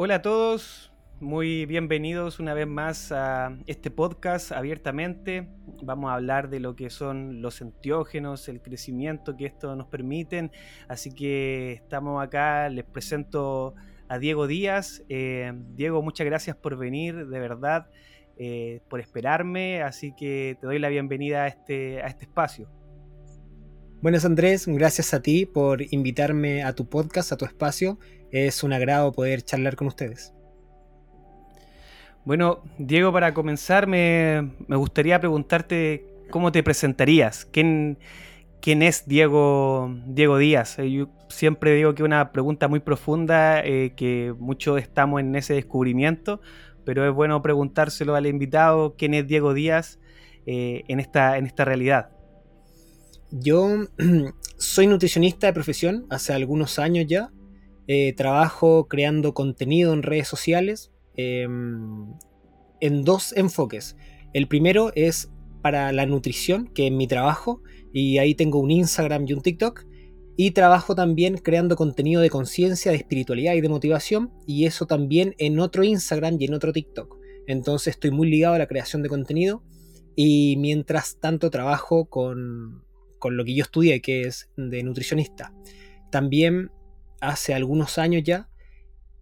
Hola a todos, muy bienvenidos una vez más a este podcast abiertamente. Vamos a hablar de lo que son los enteógenos, el crecimiento que esto nos permiten. Así que estamos acá, les presento a Diego Díaz. Eh, Diego, muchas gracias por venir, de verdad, eh, por esperarme. Así que te doy la bienvenida a este, a este espacio. Buenas Andrés, gracias a ti por invitarme a tu podcast, a tu espacio. Es un agrado poder charlar con ustedes. Bueno, Diego, para comenzar me, gustaría preguntarte cómo te presentarías. ¿Quién, quién es Diego, Diego Díaz? Eh, yo siempre digo que es una pregunta muy profunda, eh, que muchos estamos en ese descubrimiento, pero es bueno preguntárselo al invitado, ¿quién es Diego Díaz eh, en, esta, en esta realidad? Yo soy nutricionista de profesión hace algunos años ya. Trabajo creando contenido en redes sociales Em, en dos enfoques. El primero es para la nutrición, que es mi trabajo, y ahí tengo un Instagram y un TikTok. Y trabajo también creando contenido de conciencia, de espiritualidad y de motivación, y eso también en otro Instagram y en otro TikTok. Entonces estoy muy ligado a la creación de contenido y mientras tanto trabajo con, con lo que yo estudié, que es de nutricionista. También hace algunos años ya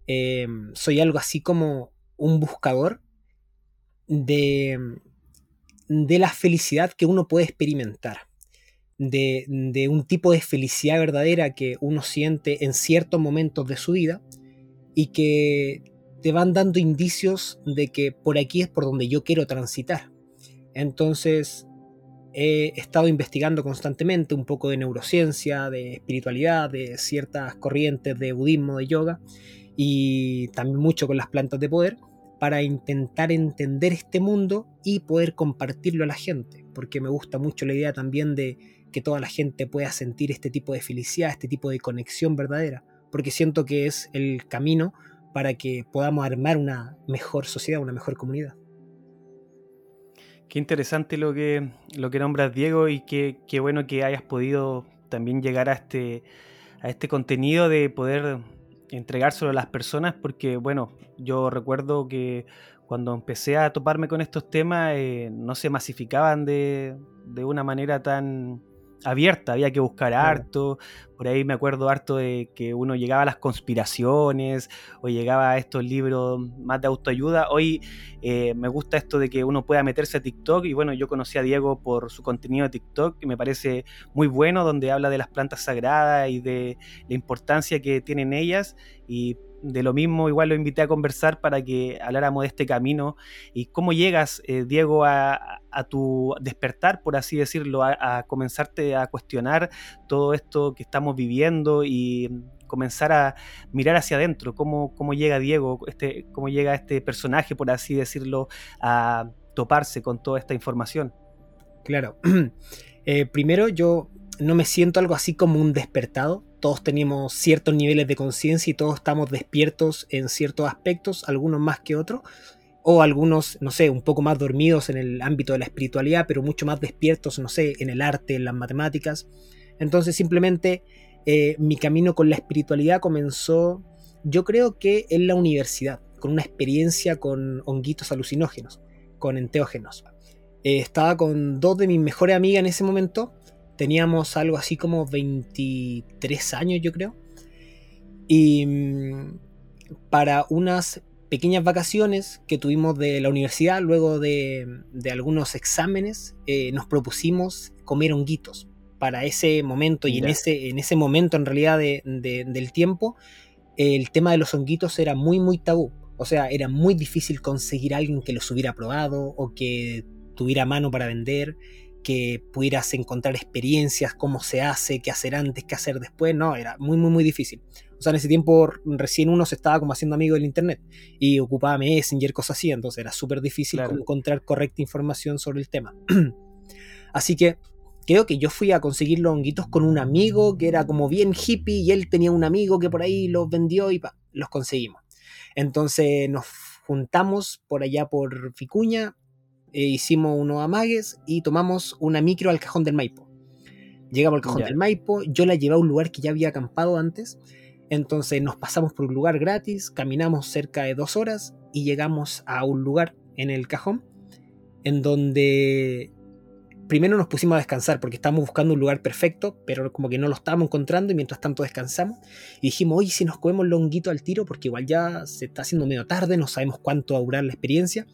Em, soy algo así como un buscador de, de la felicidad que uno puede experimentar. De, de, un tipo de felicidad verdadera que uno siente en ciertos momentos de su vida y que te van dando indicios de que por aquí es por donde yo quiero transitar. Entonces he estado investigando constantemente un poco de neurociencia, de espiritualidad, de ciertas corrientes de budismo, de yoga, y también mucho con las plantas de poder para intentar entender este mundo y poder compartirlo a la gente, porque me gusta mucho la idea también de que toda la gente pueda sentir este tipo de felicidad, este tipo de conexión verdadera, porque siento que es el camino para que podamos armar una mejor sociedad, una mejor comunidad. Qué interesante lo que, lo que nombras, Diego, y qué, qué bueno que hayas podido también llegar a este, a este contenido de poder entregárselo a las personas porque, bueno, yo recuerdo que cuando empecé a toparme con estos temas eh, no se masificaban de, de una manera tan abierta, había que buscar harto, por ahí me acuerdo harto de que uno llegaba a las conspiraciones o llegaba a estos libros más de autoayuda. Hoy eh, me gusta esto de que uno pueda meterse a TikTok y bueno, yo conocí a Diego por su contenido de TikTok que me parece muy bueno, donde habla de las plantas sagradas y de la importancia que tienen ellas. Y de lo mismo, igual lo invité a conversar para que habláramos de este camino y cómo llegas, eh, Diego, a, tu despertar, por así decirlo, a, comenzarte a cuestionar todo esto que estamos viviendo y comenzar a mirar hacia adentro, cómo, cómo llega Diego, este, cómo llega este personaje, por así decirlo, a toparse con toda esta información. Claro. Eh, primero yo no me siento algo así como un despertado. Todos tenemos ciertos niveles de conciencia y todos estamos despiertos en ciertos aspectos, algunos más que otros, o algunos, no sé, un poco más dormidos en el ámbito de la espiritualidad, pero mucho más despiertos, no sé, en el arte, en las matemáticas. Entonces simplemente eh, mi camino con la espiritualidad comenzó, yo creo que en la universidad, con una experiencia con honguitos alucinógenos, con enteógenos. Eh, estaba con dos de mis mejores amigas en ese momento Teníamos algo así como 23 años, yo creo. Y mm, para unas pequeñas vacaciones que tuvimos de la universidad, luego de, algunos exámenes, eh, nos propusimos comer honguitos. Para ese momento y en ese, en ese momento en realidad del tiempo, el tema de los honguitos era muy, muy tabú. O sea, era muy difícil conseguir a alguien que los hubiera probado o que tuviera mano para vender que pudieras encontrar experiencias, cómo se hace, qué hacer antes, qué hacer después, no, era muy, muy, muy difícil. O sea, en ese tiempo recién uno se estaba como haciendo amigo del internet y ocupaba Messenger, cosas así, entonces era súper difícil encontrar correcta información sobre el tema. así que creo que yo fui a conseguir los honguitos con un amigo que era como bien hippie y él tenía un amigo que por ahí los vendió y los conseguimos. Entonces nos juntamos por allá por Ficuña, eh, hicimos unos amagues y tomamos una micro al cajón del Maipo. Llegamos al cajón del Maipo, yo la llevé a un lugar que ya había acampado antes Entonces nos pasamos por un lugar gratis, caminamos cerca de dos horas y llegamos a un lugar en el cajón en donde primero nos pusimos a descansar porque estábamos buscando un lugar perfecto, pero como que no lo estábamos encontrando y mientras tanto descansamos y dijimos, oye, si nos comemos longuito al tiro porque igual ya se está haciendo medio tarde, no sabemos cuánto va a durar la experiencia.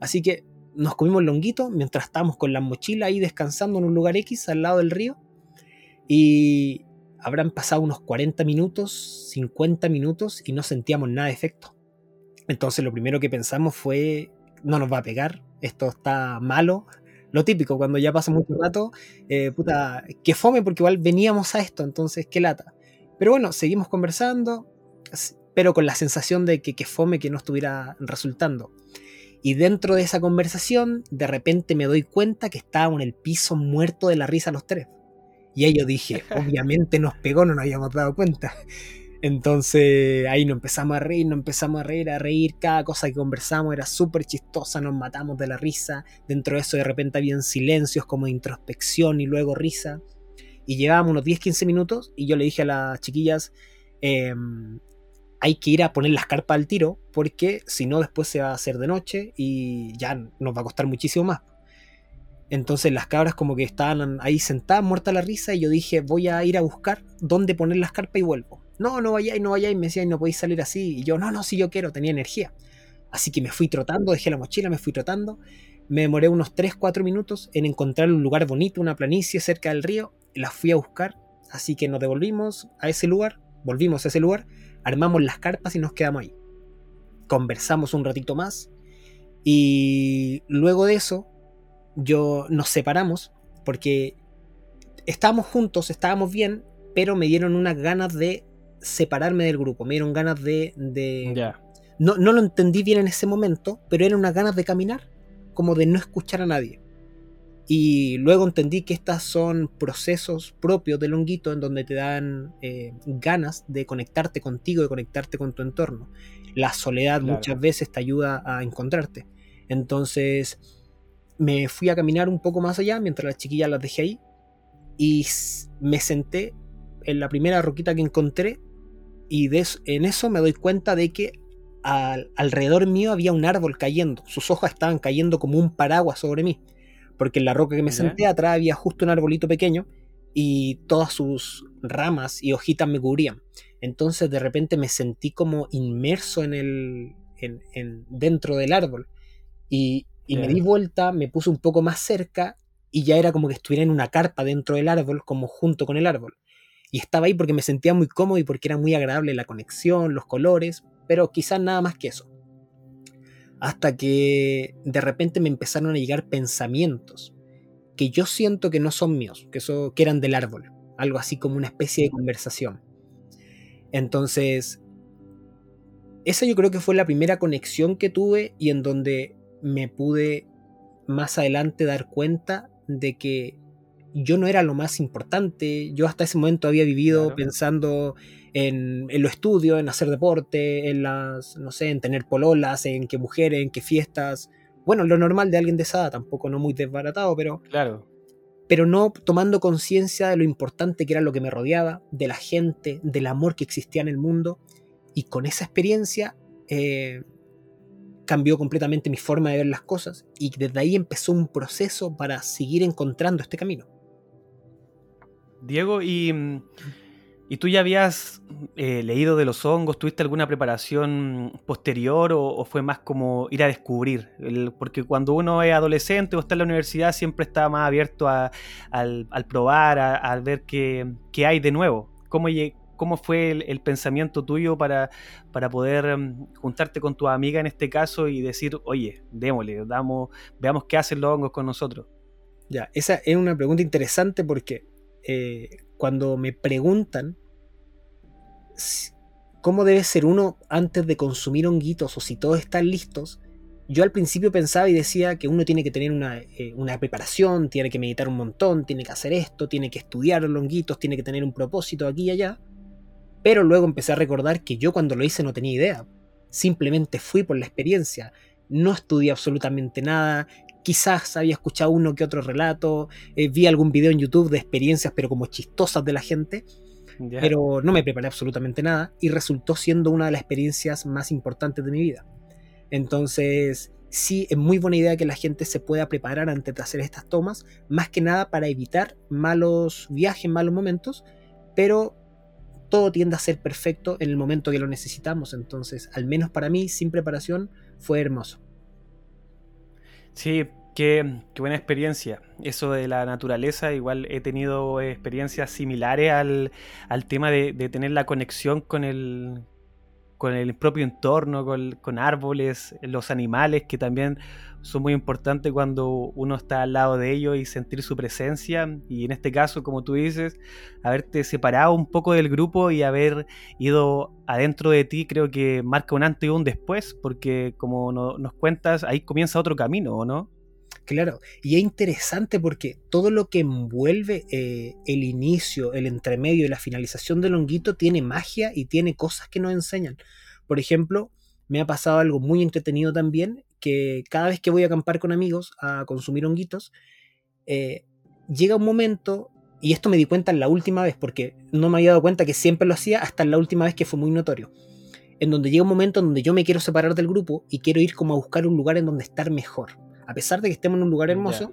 Así que nos comimos longuito mientras estábamos con la mochila ahí descansando en un lugar X al lado del río y habrán pasado unos 40 minutos, 50 minutos y no sentíamos nada de efecto. Entonces lo primero que pensamos fue, no nos va a pegar, esto está malo. Lo típico, cuando ya pasa mucho rato, eh, puta, que fome porque igual veníamos a esto, entonces qué lata. Pero bueno, seguimos conversando, pero con la sensación de que, que fome que no estuviera resultando. Y dentro de esa conversación, de repente me doy cuenta que estábamos en el piso muerto de la risa los tres. Y ahí yo dije, obviamente nos pegó, no nos habíamos dado cuenta. Entonces ahí nos empezamos a reír, nos empezamos a reír, a reír. Cada cosa que conversamos era súper chistosa, nos matamos de la risa. Dentro de eso de repente habían silencios como de introspección y luego risa. Y llevábamos unos 10-15 minutos y yo le dije a las chiquillas, em, hay que ir a poner las carpas al tiro porque si no después se va a hacer de noche y ya nos va a costar muchísimo más. Entonces las cabras como que estaban ahí sentadas, muertas la risa y yo dije voy a ir a buscar dónde poner las carpas y vuelvo no, no vayáis, no vayáis, me decían, no podéis salir así. Y yo, no, no, si yo quiero, tenía energía. Así que me fui trotando, dejé la mochila, me fui trotando. Me demoré unos 3-4 minutos en encontrar un lugar bonito, una planicie cerca del río. La fui a buscar, así que nos devolvimos a ese lugar, volvimos a ese lugar, armamos las carpas y nos quedamos ahí. Conversamos un ratito más y luego de eso yo nos separamos porque estábamos juntos, estábamos bien, pero me dieron unas ganas de separarme del grupo, me dieron ganas de... No, no lo entendí bien en ese momento, pero eran unas ganas de caminar, como de no escuchar a nadie. Y luego entendí que estos son procesos propios del honguito en donde te dan eh, ganas de conectarte contigo, de conectarte con tu entorno. La soledad muchas veces te ayuda a encontrarte. Entonces me fui a caminar un poco más allá mientras las chiquillas las dejé ahí y me senté en la primera roquita que encontré y en eso me doy cuenta de que alrededor mío había un árbol cayendo. Sus hojas estaban cayendo como un paraguas sobre mí. Porque en la roca que me senté atrás había justo un arbolito pequeño y todas sus ramas y hojitas me cubrían. Entonces de repente me sentí como inmerso en el, en, dentro del árbol. Y, me di vuelta, me puse un poco más cerca y ya era como que estuviera en una carpa dentro del árbol, como junto con el árbol. Y estaba ahí porque me sentía muy cómodo y porque era muy agradable la conexión, los colores, pero quizás nada más que eso. Hasta que de repente me empezaron a llegar pensamientos que yo siento que no son míos, que, eso, que eran del árbol, algo así como una especie de conversación. Entonces, esa yo creo que fue la primera conexión que tuve y en donde me pude más adelante dar cuenta de que yo no era lo más importante. Yo hasta ese momento había vivido pensando en, en, lo estudio, en hacer deporte, en las, no sé, en tener pololas, en qué mujeres, en qué fiestas. Bueno, lo normal de alguien de esa edad, tampoco no muy desbaratado, pero. Claro. Pero no tomando conciencia de lo importante que era lo que me rodeaba, de la gente, del amor que existía en el mundo. Y con esa experiencia eh, cambió completamente mi forma de ver las cosas. Y desde ahí empezó un proceso para seguir encontrando este camino. Diego, y, y tú ya habías eh, leído de los hongos, ¿tuviste alguna preparación posterior o, fue más como ir a descubrir? porque cuando uno es adolescente o está en la universidad siempre está más abierto a, al, probar, a, ver qué, hay de nuevo. ¿Cómo, cómo fue el, pensamiento tuyo para, para poder mm, juntarte con tu amiga en este caso y decir, oye, démosle, damos, veamos qué hacen los hongos con nosotros? Ya, esa es una pregunta interesante porque eh, cuando me preguntan cómo debe ser uno antes de consumir honguitos o si todos están listos, yo al principio pensaba y decía que uno tiene que tener una, eh, una, preparación, tiene que meditar un montón, tiene que hacer esto, tiene que estudiar los honguitos, tiene que tener un propósito aquí y allá. Pero luego empecé a recordar que yo cuando lo hice no tenía idea. Simplemente fui por la experiencia. No estudié absolutamente nada, quizás había escuchado uno que otro relato, eh, vi algún video en YouTube de experiencias, pero como chistosas de la gente, pero no me preparé absolutamente nada y resultó siendo una de las experiencias más importantes de mi vida. Entonces, sí, es muy buena idea que la gente se pueda preparar antes de hacer estas tomas, más que nada para evitar malos viajes, malos momentos, pero todo tiende a ser perfecto en el momento que lo necesitamos. Entonces, al menos para mí, sin preparación, fue hermoso. Sí, Qué, buena experiencia. Eso de la naturaleza, igual he tenido experiencias similares al, tema de, tener la conexión con el, con el propio entorno, con, árboles, los animales, que también son muy importantes cuando uno está al lado de ellos y sentir su presencia. Y en este caso, como tú dices, haberte separado un poco del grupo y haber ido adentro de ti, creo que marca un antes y un después, porque como nos cuentas, ahí comienza otro camino, ¿o no? Claro, y es interesante porque todo lo que envuelve eh, el inicio, el entremedio y la finalización del honguito tiene magia y tiene cosas que nos enseñan. Por ejemplo, me ha pasado algo muy entretenido también, que cada vez que voy a acampar con amigos a consumir honguitos, eh, llega un momento, y esto me di cuenta en la última vez, porque no me había dado cuenta que siempre lo hacía hasta la última vez que fue muy notorio, en donde llega un momento en donde yo me quiero separar del grupo y quiero ir como a buscar un lugar en donde estar mejor a pesar de que estemos en un lugar hermoso,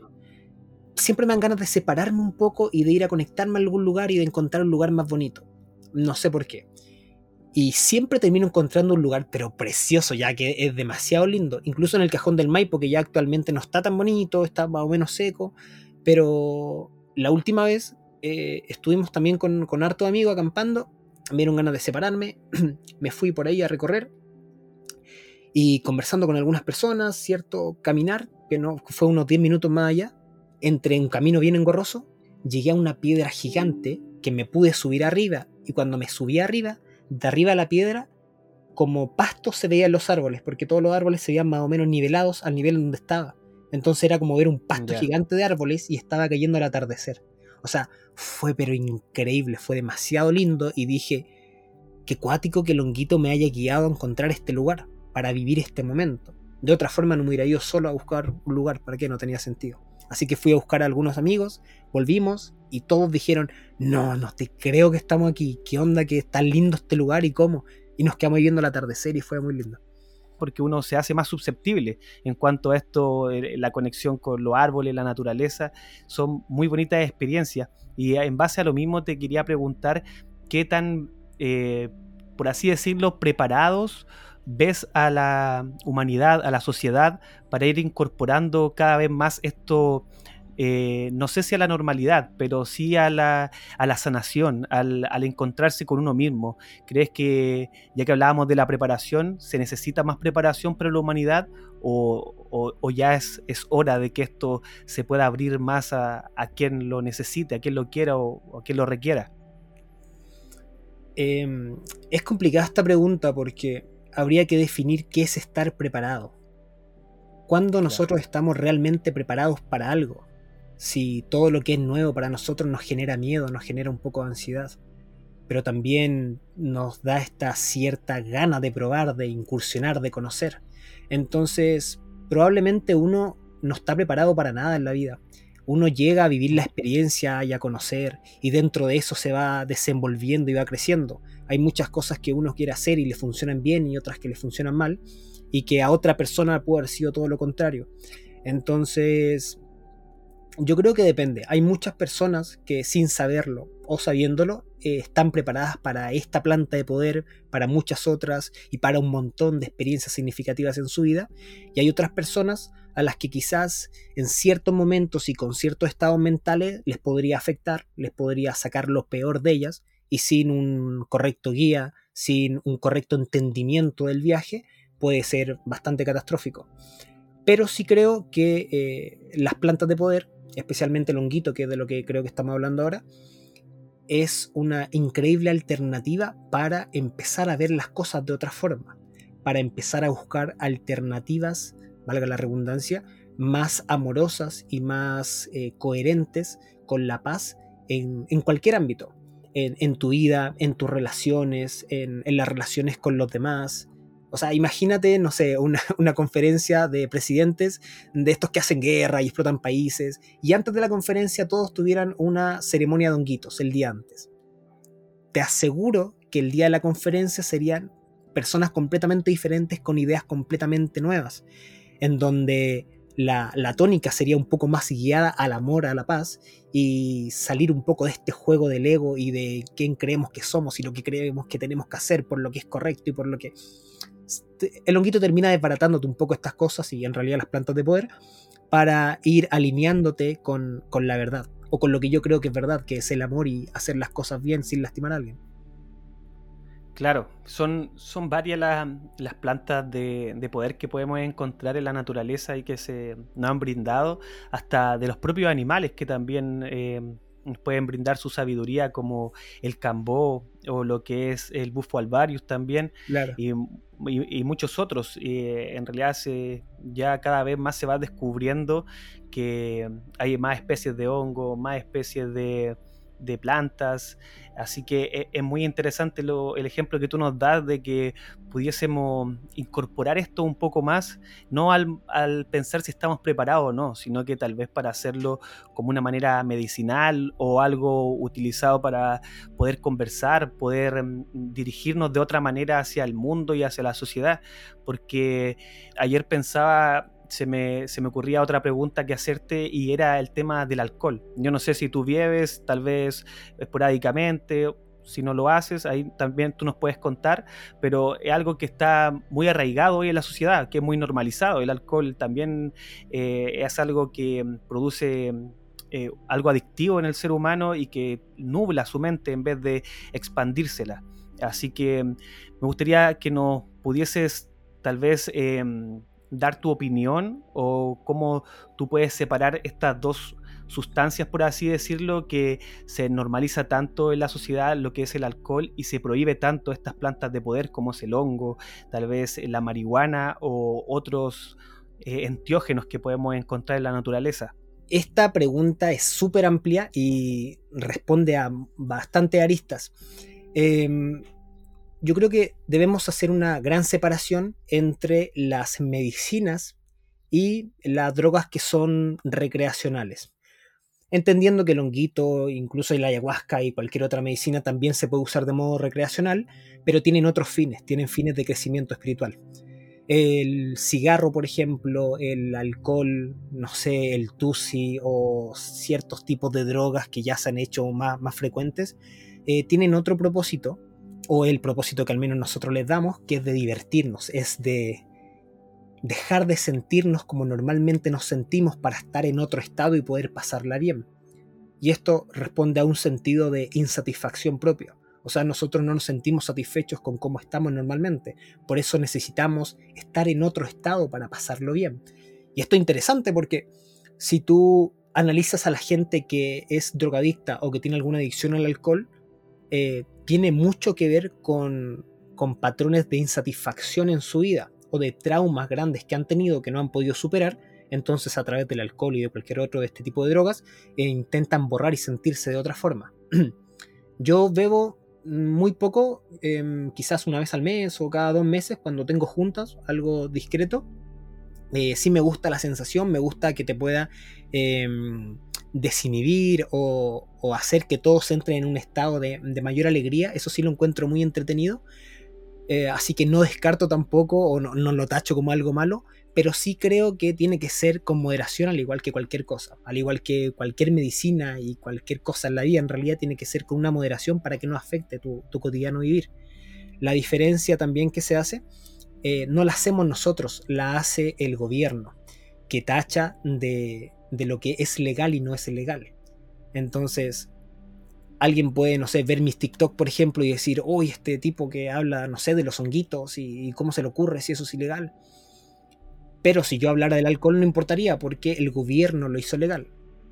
siempre me dan ganas de separarme un poco y de ir a conectarme a algún lugar y de encontrar un lugar más bonito. No sé por qué. Y siempre termino encontrando un lugar, pero precioso, ya que es demasiado lindo. Incluso en el cajón del Maipo, que ya actualmente no está tan bonito, está más o menos seco. Pero la última vez eh, estuvimos también con, con harto amigo acampando. Me dieron ganas de separarme. me fui por ahí a recorrer. Y conversando con algunas personas, ¿cierto? Caminar que no fue unos 10 minutos más allá, entre un camino bien engorroso, llegué a una piedra gigante que me pude subir arriba y cuando me subí arriba, de arriba a la piedra, como pasto se veían los árboles, porque todos los árboles se veían más o menos nivelados al nivel donde estaba. Entonces era como ver un pasto gigante de árboles y estaba cayendo al atardecer. O sea, fue pero increíble, fue demasiado lindo y dije, qué cuático que Longuito me haya guiado a encontrar este lugar para vivir este momento. De otra forma no me hubiera ido solo a buscar un lugar, ¿para qué? No tenía sentido. Así que fui a buscar a algunos amigos, volvimos y todos dijeron, no, no te creo que estamos aquí, qué onda, que está lindo este lugar y cómo. Y nos quedamos viendo el atardecer y fue muy lindo. Porque uno se hace más susceptible en cuanto a esto, la conexión con los árboles, la naturaleza, son muy bonitas experiencias. Y en base a lo mismo te quería preguntar qué tan, eh, por así decirlo, preparados ves a la humanidad, a la sociedad, para ir incorporando cada vez más esto, eh, no sé si a la normalidad, pero sí a la, a la sanación, al, encontrarse con uno mismo? ¿Crees que, ya que hablábamos de la preparación, se necesita más preparación para la humanidad o, ya es, es, hora de que esto se pueda abrir más a, quien lo necesite, a quien lo quiera o, a quien lo requiera? Em, es complicada esta pregunta porque habría que definir qué es estar preparado. ¿Cuándo nosotros estamos realmente preparados para algo? Si todo lo que es nuevo para nosotros nos genera miedo, nos genera un poco de ansiedad, pero también nos da esta cierta gana de probar, de incursionar, de conocer. Entonces, probablemente uno no está preparado para nada en la vida. Uno llega a vivir la experiencia y a conocer, y dentro de eso se va desenvolviendo y va creciendo hay muchas cosas que uno quiere hacer y le funcionan bien y otras que le funcionan mal, y que a otra persona puede haber sido todo lo contrario. Entonces, yo creo que depende. Hay muchas personas que sin saberlo o sabiéndolo eh, están preparadas para esta planta de poder, para muchas otras y para un montón de experiencias significativas en su vida. Y hay otras personas a las que quizás en ciertos momentos y con ciertos estados mentales les podría afectar, les podría sacar lo peor de ellas y sin un correcto guía, sin un correcto entendimiento del viaje, puede ser bastante catastrófico. Pero sí creo que eh, las plantas de poder, especialmente el honguito, que es de lo que creo que estamos hablando ahora, es una increíble alternativa para empezar a ver las cosas de otra forma, para empezar a buscar alternativas, valga la redundancia, más amorosas y más eh, coherentes con la paz en, en cualquier ámbito, en, tu vida, en tus relaciones, en, las relaciones con los demás. O sea, imagínate, no sé, una, conferencia de presidentes de estos que hacen guerra y explotan países, y antes de la conferencia todos tuvieran una ceremonia de honguitos el día antes. te aseguro que el día de la conferencia serían personas completamente diferentes con ideas completamente nuevas, en donde la, tónica sería un poco más guiada al amor, a la paz, y salir un poco de este juego del ego y de quién creemos que somos y lo que creemos que tenemos que hacer por lo que es correcto y por lo que... Este, el honguito termina desbaratándote un poco estas cosas y en realidad las plantas de poder para ir alineándote con, con la verdad o con lo que yo creo que es verdad, que es el amor y hacer las cosas bien sin lastimar a alguien. Claro, son, son varias las plantas de, poder que podemos encontrar en la naturaleza y que se nos han brindado, hasta de los propios animales que también eh, pueden brindar su sabiduría, como el cambó o lo que es el bufo alvarius también, y, muchos otros. en realidad se, ya cada vez más se va descubriendo que hay más especies de hongo, más especies de de plantas. Así que e, es, muy interesante el ejemplo que tú nos das de que pudiésemos incorporar esto un poco más, no al, pensar si estamos preparados o no, sino que tal vez para hacerlo como una manera medicinal o algo utilizado para poder conversar, poder mm, dirigirnos de otra manera hacia el mundo y hacia la sociedad. Porque ayer pensaba se me, ocurría otra pregunta que hacerte y era el tema del alcohol. Yo no sé si tú bebes, tal vez esporádicamente, si no lo haces, ahí también tú nos puedes contar, pero es algo que está muy arraigado hoy en la sociedad, que es muy normalizado. El alcohol también eh, es algo que produce eh, algo adictivo en el ser humano y que nubla su mente en vez de expandírsela. Así que me gustaría que nos pudieses tal vez em, dar tu opinión o cómo tú puedes separar estas dos sustancias, por así decirlo, que se normaliza tanto en la sociedad lo que es el alcohol y se prohíbe tanto estas plantas de poder como es el hongo, tal vez la marihuana o otros eh, entiógenos que podemos encontrar en la naturaleza. Esta pregunta es súper amplia y responde a bastante aristas. Em, yo creo que debemos hacer una gran separación entre las medicinas y las drogas que son recreacionales. Entendiendo que el honguito, incluso el ayahuasca y cualquier otra medicina también se puede usar de modo recreacional, pero tienen otros fines, tienen fines de crecimiento espiritual. El cigarro, por ejemplo, el alcohol, no sé, el tusi o ciertos tipos de drogas que ya se han hecho más, más frecuentes, eh, tienen otro propósito o el propósito que al menos nosotros les damos, que es de divertirnos, es de dejar de sentirnos como normalmente nos sentimos para estar en otro estado y poder pasarla bien. Y esto responde a un sentido de insatisfacción propio. O sea, nosotros no nos sentimos satisfechos con cómo estamos normalmente. Por eso necesitamos estar en otro estado para pasarlo bien. Y esto es interesante porque si tú analizas a la gente que es drogadicta o que tiene alguna adicción al alcohol, eh, tiene mucho que ver con, patrones de insatisfacción en su vida o de traumas grandes que han tenido que no han podido superar, entonces a través del alcohol y de cualquier otro de este tipo de drogas eh, intentan borrar y sentirse de otra forma. Yo bebo muy poco, em, quizás una vez al mes o cada dos meses cuando tengo juntas, algo discreto. Eh, sí me gusta la sensación, me gusta que te pueda em, desinhibir o, hacer que todos entren en un estado de, mayor alegría, eso sí lo encuentro muy entretenido. Eh, así que no descarto tampoco o no, lo tacho como algo malo, pero sí creo que tiene que ser con moderación al igual que cualquier cosa, al igual que cualquier medicina y cualquier cosa en la vida, en realidad tiene que ser con una moderación para que no afecte tu, cotidiano vivir. La diferencia también que se hace, eh, no la hacemos nosotros, la hace el gobierno, que tacha de, de lo que es legal y no es ilegal. Entonces, alguien puede, no sé, ver mis TikTok, por ejemplo, y decir, uy, este tipo que habla, no sé, de los honguitos y, cómo se le ocurre si eso es ilegal. Pero si yo hablara del alcohol no importaría porque el gobierno lo hizo legal.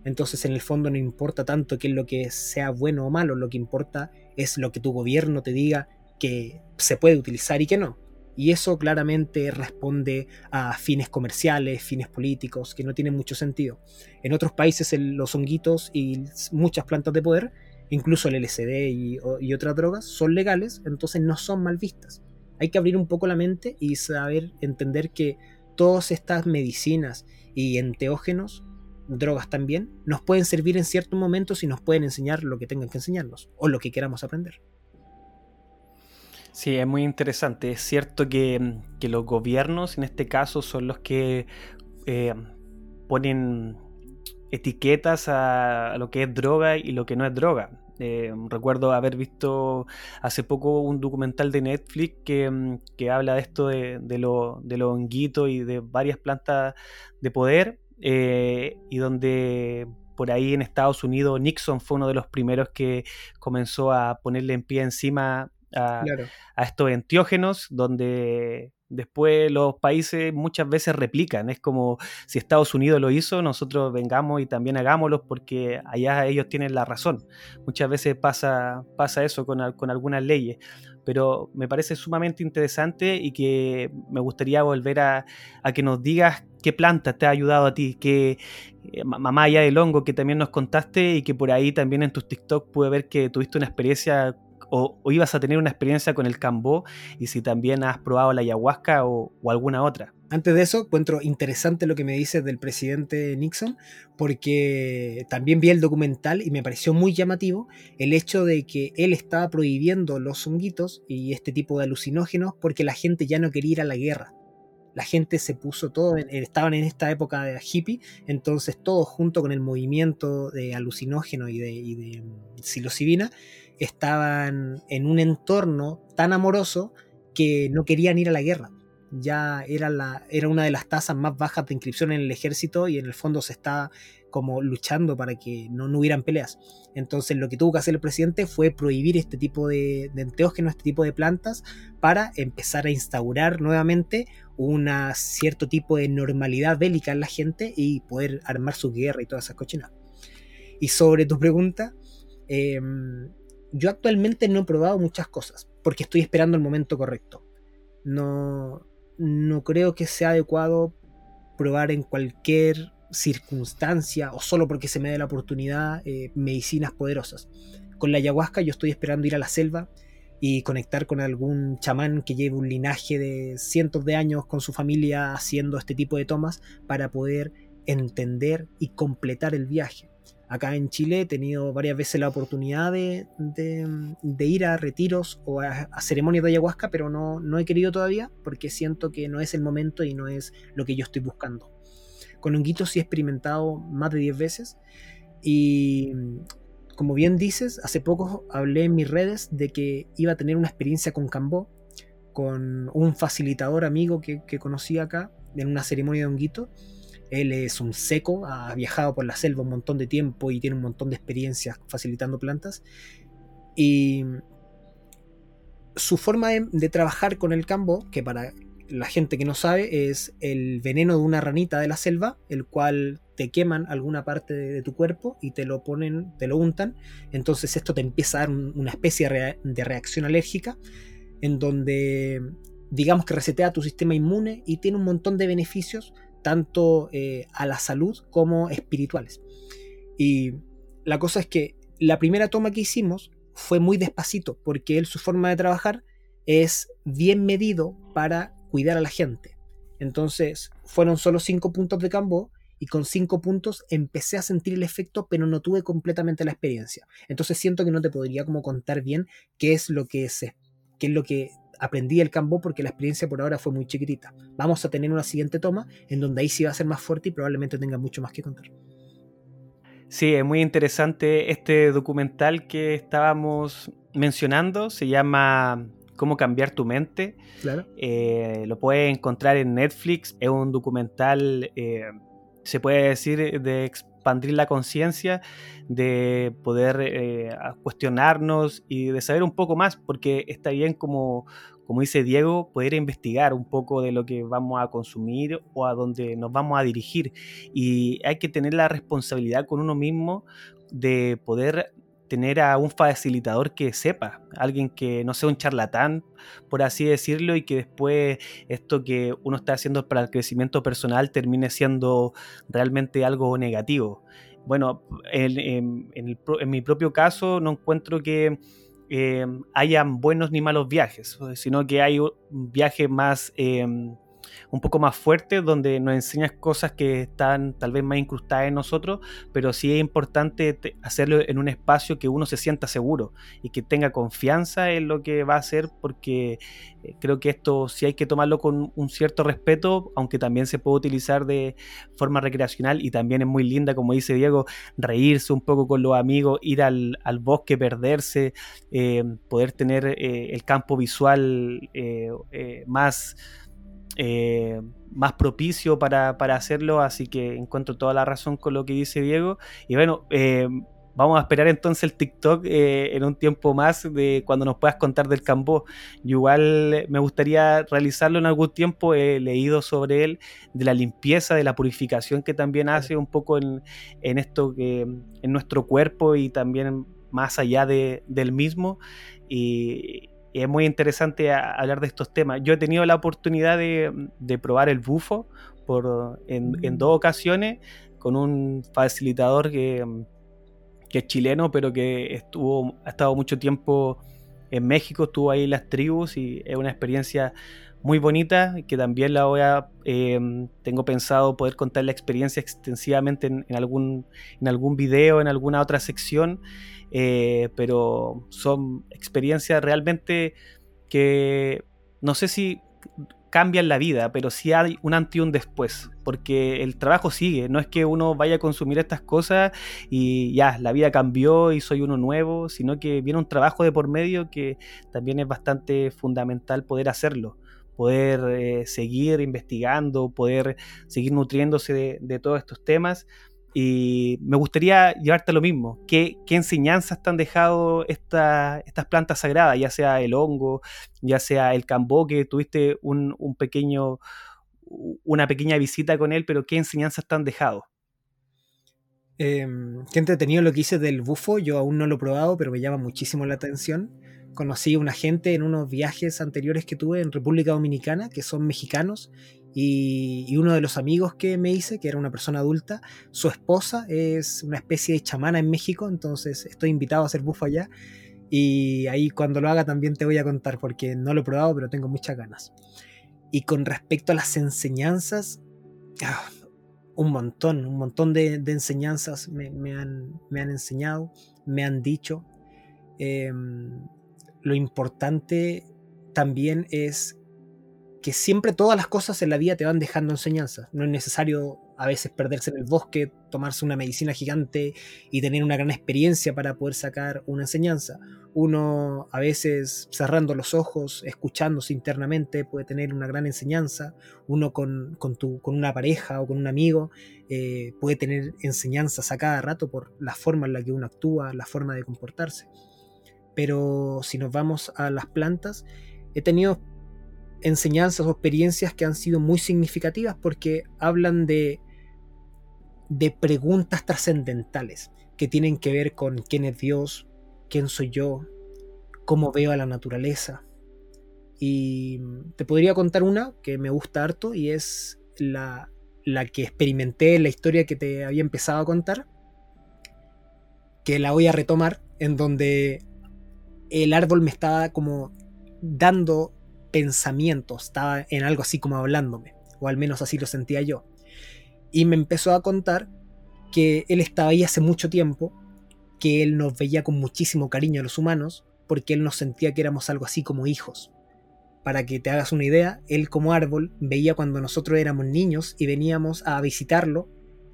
Entonces en el fondo no importa tanto qué es lo que sea bueno o malo, lo que importa es lo que tu gobierno te diga que se puede utilizar y que no. Y eso claramente responde a fines comerciales, fines políticos, que no tienen mucho sentido. En otros países los honguitos y muchas plantas de poder, incluso el LSD y, otras drogas, son legales, entonces no son mal vistas. Hay que abrir un poco la mente y saber entender que todas estas medicinas y enteógenos, drogas también, nos pueden servir en ciertos momentos y nos pueden enseñar lo que tengan que enseñarnos o lo que queramos aprender. Sí, es muy interesante. Es cierto que, los gobiernos en este caso son los que eh, ponen etiquetas a, lo que es droga y lo que no es droga. Eh, recuerdo haber visto hace poco un documental de Netflix que, habla de esto de, de los de lo honguitos y de varias plantas de poder eh, y donde por ahí en Estados Unidos Nixon fue uno de los primeros que comenzó a ponerle en pie encima a, a estos enteógenos, donde Después los países muchas veces replican, es como si Estados Unidos lo hizo, nosotros vengamos y también hagámoslo porque allá ellos tienen la razón. Muchas veces pasa, pasa eso con, con algunas leyes, pero me parece sumamente interesante y que me gustaría volver a, a que nos digas qué planta te ha ayudado a ti, que eh, mamá allá del hongo que también nos contaste y que por ahí también en tus TikTok pude ver que tuviste una experiencia o, ibas a tener una experiencia con el cambó y si también has probado la ayahuasca o, alguna otra. Antes de eso, encuentro interesante lo que me dices del presidente Nixon, porque también vi el documental y me pareció muy llamativo el hecho de que él estaba prohibiendo los honguitos y este tipo de alucinógenos porque la gente ya no quería ir a la guerra. La gente se puso todo, estaban en esta época de hippie, entonces todo junto con el movimiento de alucinógeno y de, y de psilocibina estaban en un entorno tan amoroso que no querían ir a la guerra. Ya era, la, era una de las tasas más bajas de inscripción en el ejército y en el fondo se estaba como luchando para que no, hubieran peleas. Entonces lo que tuvo que hacer el presidente fue prohibir este tipo de, de este tipo de plantas, para empezar a instaurar nuevamente un cierto tipo de normalidad bélica en la gente y poder armar su guerra y todas esas cochinas. Y sobre tu pregunta, eh, yo actualmente no he probado muchas cosas, porque estoy esperando el momento correcto. No, no creo que sea adecuado probar en cualquier circunstancia o solo porque se me dé la oportunidad eh, medicinas poderosas. Con la ayahuasca yo estoy esperando ir a la selva y conectar con algún chamán que lleve un linaje de cientos de años con su familia haciendo este tipo de tomas para poder entender y completar el viaje. Acá en Chile he tenido varias veces la oportunidad de, ir a retiros o a, ceremonias de ayahuasca, pero no, no he querido todavía porque siento que no es el momento y no es lo que yo estoy buscando. Con honguitos sí he experimentado más de 10 veces y como bien dices, hace poco hablé en mis redes de que iba a tener una experiencia con Cambó, con un facilitador amigo que, que conocí acá en una ceremonia de honguito él es un seco, ha viajado por la selva un montón de tiempo y tiene un montón de experiencias facilitando plantas. Y su forma de, trabajar con el cambo, que para la gente que no sabe es el veneno de una ranita de la selva, el cual te queman alguna parte de, tu cuerpo y te lo ponen, te lo untan. Entonces esto te empieza a dar una especie de reacción alérgica en donde digamos que resetea tu sistema inmune y tiene un montón de beneficios tanto eh, a la salud como espirituales. Y la cosa es que la primera toma que hicimos fue muy despacito, porque él su forma de trabajar es bien medido para cuidar a la gente. Entonces fueron solo cinco puntos de cambo y con cinco puntos empecé a sentir el efecto, pero no tuve completamente la experiencia. Entonces siento que no te podría como contar bien qué es lo que es, qué es lo que aprendí el cambo porque la experiencia por ahora fue muy chiquitita. Vamos a tener una siguiente toma en donde ahí sí va a ser más fuerte y probablemente tenga mucho más que contar. Sí, es muy interesante este documental que estábamos mencionando. Se llama Cómo cambiar tu mente. Claro. Eh, lo puedes encontrar en Netflix. Es un documental, eh, se puede decir, de expandir la conciencia, de poder eh, cuestionarnos y de saber un poco más, porque está bien como, como dice Diego, poder investigar un poco de lo que vamos a consumir o a dónde nos vamos a dirigir. Y hay que tener la responsabilidad con uno mismo de poder tener a un facilitador que sepa, alguien que no sea un charlatán, por así decirlo, y que después esto que uno está haciendo para el crecimiento personal termine siendo realmente algo negativo. Bueno, en, mi propio caso no encuentro que eh, hayan buenos ni malos viajes, sino que hay viajes más... Eh, un poco más fuerte, donde nos enseñas cosas que están tal vez más incrustadas en nosotros, pero sí es importante hacerlo en un espacio que uno se sienta seguro y que tenga confianza en lo que va a hacer, porque eh, creo que esto sí hay que tomarlo con un cierto respeto, aunque también se puede utilizar de forma recreacional y también es muy linda, como dice Diego, reírse un poco con los amigos, ir al, bosque, perderse, eh, poder tener eh, el campo visual más eh, más propicio para, hacerlo, así que encuentro toda la razón con lo que dice Diego. Y bueno, eh, vamos a esperar entonces el TikTok eh, en un tiempo más de cuando nos puedas contar del Cambó. igual me gustaría realizarlo en algún tiempo, he leído sobre él, de la limpieza, de la purificación que también hace un poco en, esto, que en nuestro cuerpo y también más allá de, del mismo. Y, es muy interesante hablar de estos temas. Yo he tenido la oportunidad de, probar el bufo por, en, mm. dos ocasiones con un facilitador que, es chileno, pero que estuvo, ha estado mucho tiempo en México, estuvo ahí en las tribus y es una experiencia muy bonita que también la voy a em, tengo pensado poder contar la experiencia extensivamente en, algún en algún video en alguna otra sección eh, pero son experiencias realmente que no sé si cambian la vida, pero sí hay un antes y un después, porque el trabajo sigue, no es que uno vaya a consumir estas cosas y ya, la vida cambió y soy uno nuevo, sino que viene un trabajo de por medio que también es bastante fundamental poder hacerlo poder eh, seguir investigando, poder seguir nutriéndose de todos estos temas y me gustaría llevarte lo mismo. ¿Qué, enseñanzas te han dejado estas plantas sagradas? Ya sea el hongo, ya sea el cambó, que tuviste un, pequeño, una pequeña visita con él, pero ¿qué enseñanzas te han dejado? Eh, qué entretenido lo que hice del bufo. Yo aún no lo he probado, pero me llama muchísimo la atención. Conocí a una gente en unos viajes anteriores que tuve en República Dominicana, que son mexicanos, y, uno de los amigos que me hice, que era una persona adulta, su esposa es una especie de chamana en México, entonces estoy invitado a hacer bufo allá. Y ahí cuando lo haga también te voy a contar, porque no lo he probado, pero tengo muchas ganas. Y con respecto a las enseñanzas, ah, un montón, un montón de, enseñanzas me, han, enseñado, me han dicho. Em, lo importante también es que siempre todas las cosas en la vida te van dejando enseñanzas. No es necesario a veces perderse en el bosque, tomarse una medicina gigante y tener una gran experiencia para poder sacar una enseñanza. Uno a veces cerrando los ojos, escuchándose internamente, puede tener una gran enseñanza. Uno con, con, con una pareja o con un amigo eh, puede tener enseñanzas a cada rato por la forma en la que uno actúa, la forma de comportarse. Pero si nos vamos a las plantas, he tenido enseñanzas o experiencias que han sido muy significativas porque hablan de, de preguntas trascendentales que tienen que ver con quién es Dios, quién soy yo, cómo veo a la naturaleza. Y te podría contar una que me gusta harto y es la, la que experimenté en la historia que te había empezado a contar, que la voy a retomar, en donde el árbol me estaba como dando pensamiento, estaba en algo así como hablándome, o al menos así lo sentía yo. Y me empezó a contar que él estaba ahí hace mucho tiempo, que él nos veía con muchísimo cariño a los humanos, porque él nos sentía que éramos algo así como hijos. Para que te hagas una idea, él como árbol veía cuando nosotros éramos niños y veníamos a visitarlo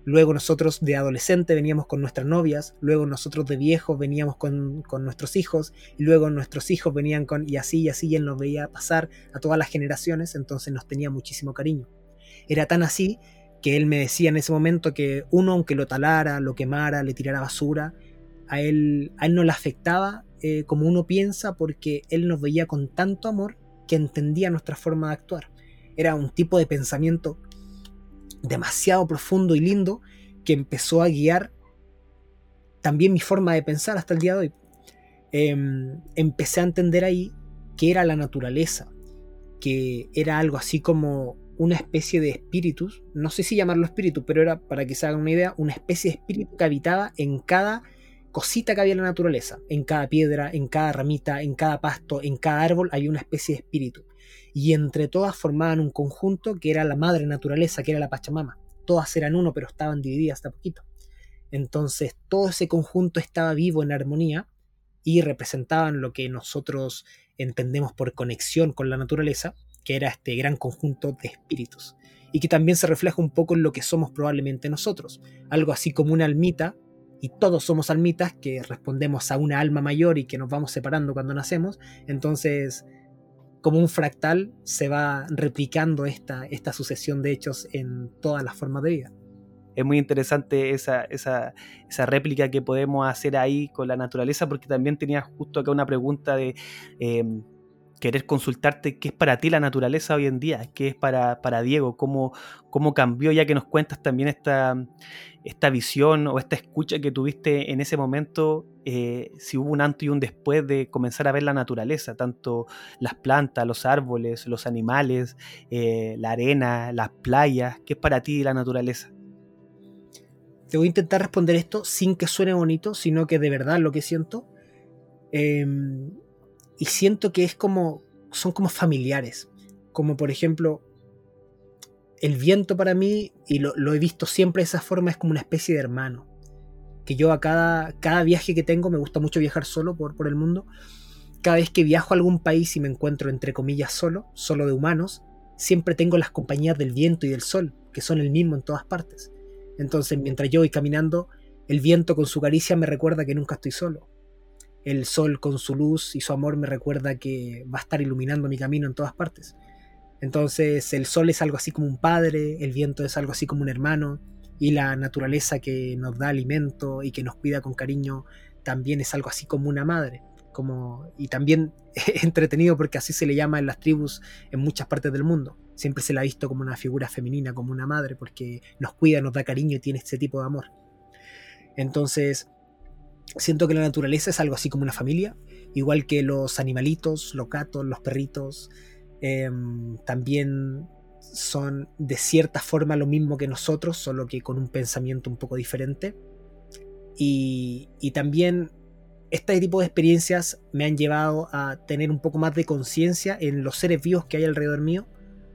Luego nosotros de adolescente veníamos con nuestras novias, luego nosotros de viejos veníamos con, nuestros hijos, y luego nuestros hijos venían con, y así y así, y él nos veía pasar a todas las generaciones, entonces nos tenía muchísimo cariño. Era tan así que él me decía en ese momento que uno, aunque lo talara, lo quemara, le tirara basura, a él, a él no le afectaba eh, como uno piensa porque él nos veía con tanto amor que entendía nuestra forma de actuar. Era un tipo de pensamiento demasiado profundo y lindo que empezó a guiar también mi forma de pensar hasta el día de hoy. Em, empecé a entender ahí que era la naturaleza, que era algo así como una especie de espíritus, no sé si llamarlo espíritu, pero era, para que se hagan una idea, una especie de espíritu que habitaba en cada cosita que había en la naturaleza, en cada piedra, en cada ramita, en cada pasto, en cada árbol, había una especie de espíritu y entre todas formaban un conjunto que era la madre naturaleza, que era la Pachamama. Todas eran uno, pero estaban divididas hasta poquito. Entonces todo ese conjunto estaba vivo en armonía y representaban lo que nosotros entendemos por conexión con la naturaleza, que era este gran conjunto de espíritus, y que también se refleja un poco en lo que somos probablemente nosotros, algo así como una almita, y todos somos almitas que respondemos a una alma mayor y que nos vamos separando cuando nacemos, entonces como un fractal se va replicando esta, esta sucesión de hechos en todas las formas de vida. Es muy interesante esa, esa, esa, réplica que podemos hacer ahí con la naturaleza, porque también tenía justo acá una pregunta de em, querer consultarte qué es para ti la naturaleza hoy en día, qué es para, para Diego, cómo, cómo cambió, ya que nos cuentas también esta, esta visión o esta escucha que tuviste en ese momento, eh, si hubo un antes y un después de comenzar a ver la naturaleza, tanto las plantas, los árboles, los animales, eh, la arena, las playas, ¿qué es para ti la naturaleza? Te voy a intentar responder esto sin que suene bonito, sino que de verdad lo que siento. Em, y siento que es como. son como familiares. Como por ejemplo. El viento para mí, y lo, he visto siempre de esa forma, es como una especie de hermano. Que yo a cada, cada viaje que tengo, me gusta mucho viajar solo por, por el mundo. Cada vez que viajo a algún país y me encuentro entre comillas solo, solo de humanos, siempre tengo las compañías del viento y del sol, que son el mismo en todas partes. Entonces, mientras yo voy caminando, el viento con su caricia me recuerda que nunca estoy solo. El sol con su luz y su amor me recuerda que va a estar iluminando mi camino en todas partes. Entonces, el sol es algo así como un padre, el viento es algo así como un hermano, y la naturaleza que nos da alimento y que nos cuida con cariño también es algo así como una madre. Como, y también entretenido porque así se le llama en las tribus en muchas partes del mundo. Siempre se la ha visto como una figura femenina, como una madre, porque nos cuida, nos da cariño y tiene ese tipo de amor. Entonces, siento que la naturaleza es algo así como una familia, igual que los animalitos, los gatos, los perritos, em, también son de cierta forma lo mismo que nosotros, solo que con un pensamiento un poco diferente. Y, también este tipo de experiencias me han llevado a tener un poco más de conciencia en los seres vivos que hay alrededor mío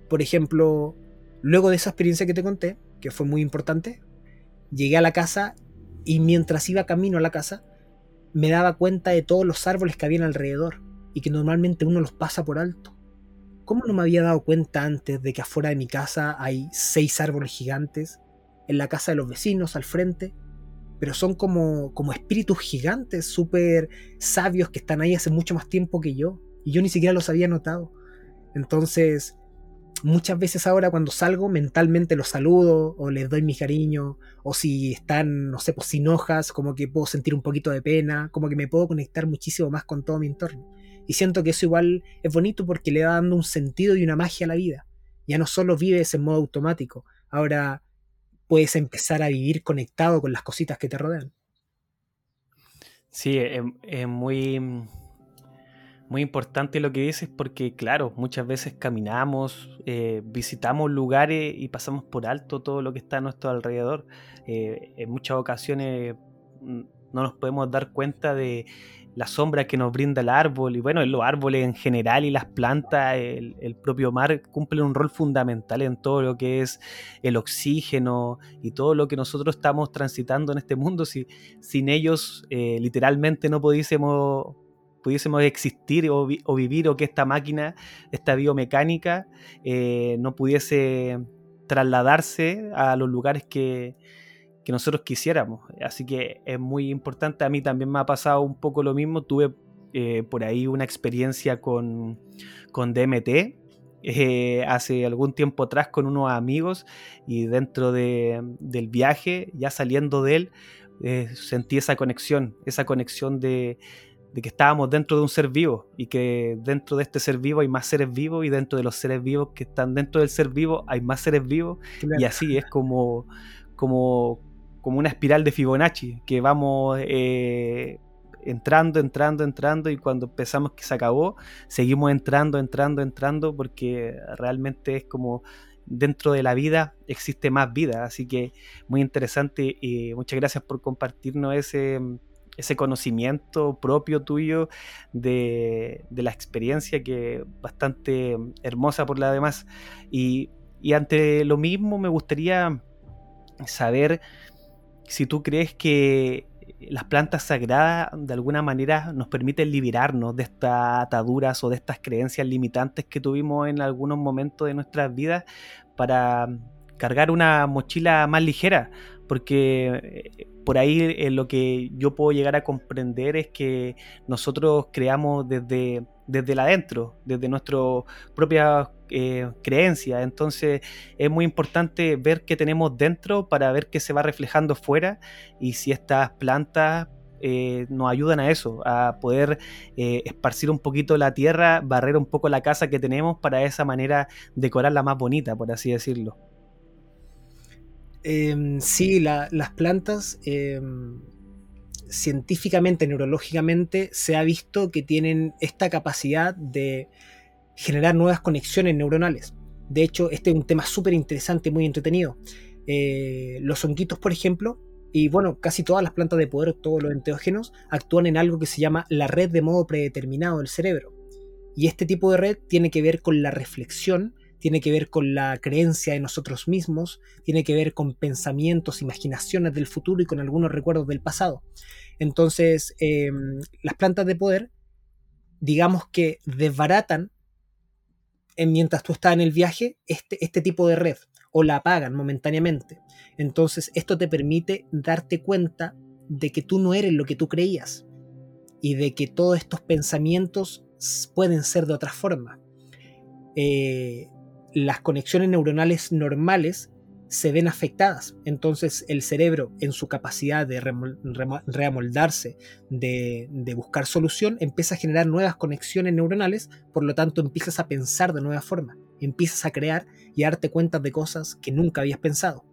por ejemplo, luego de esa experiencia que te conté, que fue muy importante, llegué a la casa y mientras iba camino a la casa, me daba cuenta de todos los árboles que habían alrededor y que normalmente uno los pasa por alto. ¿Cómo no me había dado cuenta antes de que afuera de mi casa hay seis árboles gigantes, en la casa de los vecinos al frente? Pero son como, como espíritus gigantes, súper sabios que están ahí hace mucho más tiempo que yo. Y yo ni siquiera los había notado. Entonces, muchas veces ahora cuando salgo mentalmente los saludo o les doy mi cariño o si están, no sé, pues sin hojas, como que puedo sentir un poquito de pena, como que me puedo conectar muchísimo más con todo mi entorno. Y siento que eso igual es bonito porque le va dando un sentido y una magia a la vida. Ya no solo vives en modo automático, ahora puedes empezar a vivir conectado con las cositas que te rodean. Sí, es muy muy importante lo que dices porque, claro, muchas veces caminamos, eh, visitamos lugares y pasamos por alto todo lo que está a nuestro alrededor. Eh, en muchas ocasiones mm, no nos podemos dar cuenta de la sombra que nos brinda el árbol y bueno, los árboles en general y las plantas, el, propio mar cumplen un rol fundamental en todo lo que es el oxígeno y todo lo que nosotros estamos transitando en este mundo. Si, sin ellos eh, literalmente no pudiésemos pudiésemos existir o, vivir o que esta máquina, esta biomecánica, eh, no pudiese trasladarse a los lugares que, nosotros quisiéramos. Así que es muy importante. A mí también me ha pasado un poco lo mismo. Tuve eh, por ahí una experiencia con, con DMT. Eh, hace algún tiempo atrás con unos amigos y dentro del viaje, ya saliendo de él, sentí esa conexión, esa conexión de, de que estábamos dentro de un ser vivo y que dentro de este ser vivo hay más seres vivos y dentro de los seres vivos que están dentro del ser vivo hay más seres vivos y así es como, como, como una espiral de Fibonacci que vamos eh, entrando, entrando, entrando y cuando empezamos que se acabó seguimos entrando, entrando, entrando porque realmente es como dentro de la vida existe más vida así que muy interesante y muchas gracias por compartirnos ese ese conocimiento propio tuyo de, la experiencia que bastante hermosa por la demás. Y, y ante lo mismo me gustaría saber si tú crees que las plantas sagradas de alguna manera nos permiten liberarnos de estas ataduras o de estas creencias limitantes que tuvimos en algunos momentos de nuestras vidas para cargar una mochila más ligera, porque eh, por ahí eh, lo que yo puedo llegar a comprender es que nosotros creamos desde, desde adentro, desde nuestra propia eh, creencia. Entonces es muy importante ver qué tenemos dentro para ver qué se va reflejando fuera y si estas plantas nos ayudan a eso, a poder esparcir un poquito la tierra, barrer un poco la casa que tenemos para de esa manera decorarla más bonita, por así decirlo. Em, sí, las plantas em, científicamente, neurológicamente, se ha visto que tienen esta capacidad de generar nuevas conexiones neuronales. De hecho, este es un tema súper interesante, muy entretenido. Eh, los honguitos, por ejemplo, y bueno, casi todas las plantas de poder, todos los enteógenos, actúan en algo que se llama la red de modo predeterminado del cerebro. Y este tipo de red tiene que ver con la reflexión tiene que ver con la creencia de nosotros mismos, tiene que ver con pensamientos, imaginaciones del futuro y con algunos recuerdos del pasado. Entonces, em, las plantas de poder, digamos que desbaratan mientras tú estás en el viaje este, este tipo de red o la apagan momentáneamente. Entonces, esto te permite darte cuenta de que tú no eres lo que tú creías y de que todos estos pensamientos pueden ser de otra forma. Eh, las conexiones neuronales normales se ven afectadas. Entonces el cerebro, en su capacidad de reamoldarse, de, buscar solución, empieza a generar nuevas conexiones neuronales, por lo tanto empiezas a pensar de nueva forma, empiezas a crear y a darte cuenta de cosas que nunca habías pensado.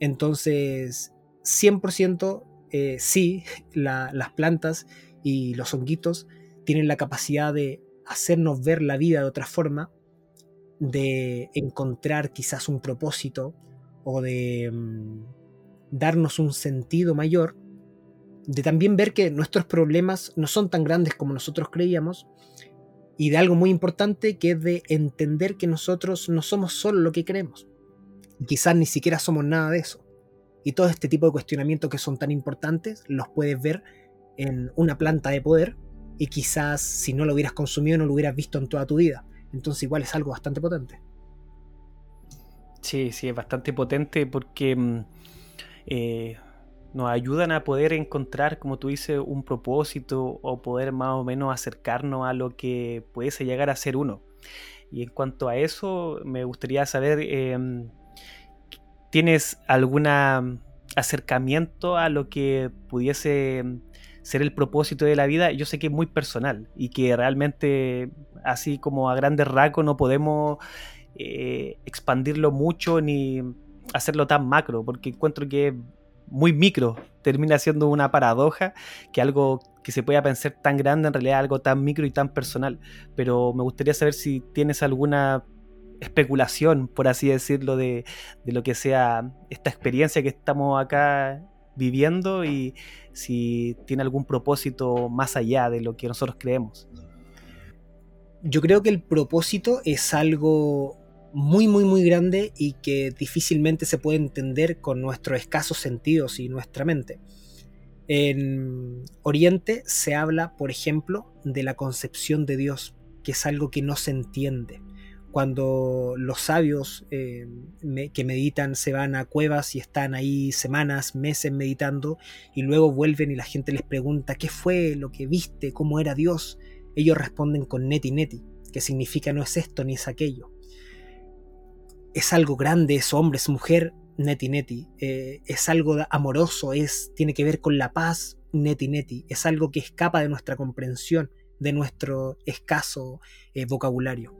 Entonces, 100% eh, sí, las plantas y los honguitos tienen la capacidad de hacernos ver la vida de otra forma, de encontrar quizás un propósito o de mm, darnos un sentido mayor, de también ver que nuestros problemas no son tan grandes como nosotros creíamos, y de algo muy importante que es de entender que nosotros no somos solo lo que creemos, quizás ni siquiera somos nada de eso. Y todo este tipo de cuestionamientos que son tan importantes los puedes ver en una planta de poder y quizás si no lo hubieras consumido no lo hubieras visto en toda tu vida. Entonces igual es algo bastante potente. Sí, sí, es bastante potente porque mm, eh, nos ayudan a poder encontrar, como tú dices, un propósito o poder más o menos acercarnos a lo que pudiese llegar a ser uno. Y en cuanto a eso, me gustaría saber, em, ¿tienes algún acercamiento a lo que pudiese ser el propósito de la vida, yo sé que es muy personal y que realmente así como a grandes rasgos no podemos eh, expandirlo mucho ni hacerlo tan macro, porque encuentro que es muy micro, termina siendo una paradoja que algo que se pueda pensar tan grande en realidad algo tan micro y tan personal. Pero me gustaría saber si tienes alguna especulación, por así decirlo, de, de lo que sea esta experiencia que estamos acá viviendo y si tiene algún propósito más allá de lo que nosotros creemos. Yo creo que el propósito es algo muy, muy, muy grande y que difícilmente se puede entender con nuestros escasos sentidos y nuestra mente. En Oriente se habla, por ejemplo, de la concepción de Dios, que es algo que no se entiende cuando los sabios eh, que meditan se van a cuevas y están ahí semanas, meses meditando y luego vuelven y la gente les pregunta qué fue lo que viste, cómo era Dios, ellos responden con neti neti, que significa no es esto ni es aquello. Es algo grande, es hombre, es mujer, neti neti. Eh, es algo amoroso, es, tiene que ver con la paz, neti neti. Es algo que escapa de nuestra comprensión, de nuestro escaso eh, vocabulario.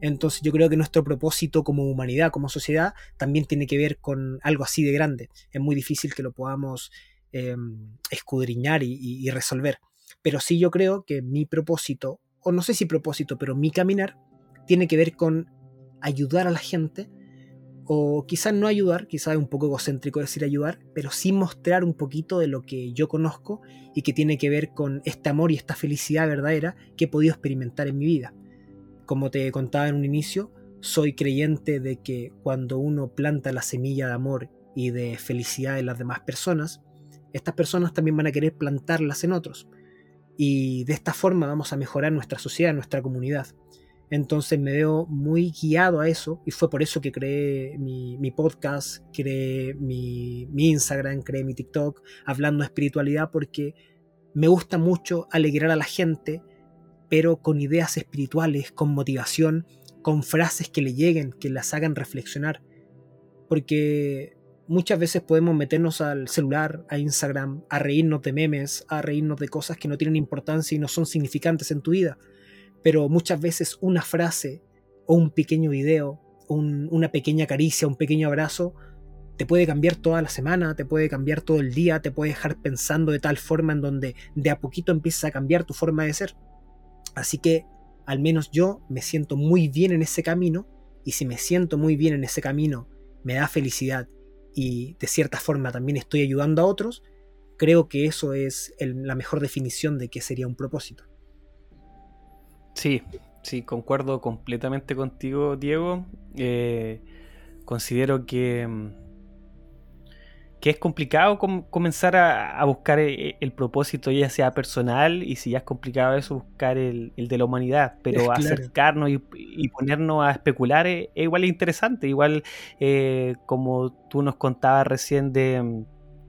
Entonces yo creo que nuestro propósito como humanidad, como sociedad, también tiene que ver con algo así de grande. Es muy difícil que lo podamos em, escudriñar y, resolver. Pero sí yo creo que mi propósito, o no sé si propósito, pero mi caminar, tiene que ver con ayudar a la gente o quizás no ayudar, quizás es un poco egocéntrico decir ayudar, pero sí mostrar un poquito de lo que yo conozco y que tiene que ver con este amor y esta felicidad verdadera que he podido experimentar en mi vida. Como te contaba en un inicio, soy creyente de que cuando uno planta la semilla de amor y de felicidad en las demás personas, estas personas también van a querer plantarlas en otros. Y de esta forma vamos a mejorar nuestra sociedad, nuestra comunidad. Entonces me veo muy guiado a eso y fue por eso que creé mi, podcast, creé mi, mi, Instagram, creé mi TikTok, hablando de espiritualidad porque me gusta mucho alegrar a la gente, pero con ideas espirituales, con motivación, con frases que le lleguen, que las hagan reflexionar. Porque muchas veces podemos meternos al celular, a Instagram, a reírnos de memes, a reírnos de cosas que no tienen importancia y no son significantes en tu vida pero muchas veces una frase o un pequeño video, una pequeña caricia, un pequeño abrazo, te puede cambiar toda la semana, te puede cambiar todo el día, te puede dejar pensando de tal forma en donde de a poquito empiezas a cambiar tu forma de ser. Así que al menos yo me siento muy bien en ese camino y si me siento muy bien en ese camino me da felicidad y de cierta forma también estoy ayudando a otros, creo que eso es la mejor definición de qué sería un propósito. Sí, sí, concuerdo completamente contigo, Diego. Eh, considero que, mm, que es complicado comenzar a, buscar e, el, propósito, ya sea personal, y si ya es complicado eso, buscar el, de la humanidad, pero acercarnos y, ponernos a especular es, igual interesante, igual eh, como tú nos contabas recién de,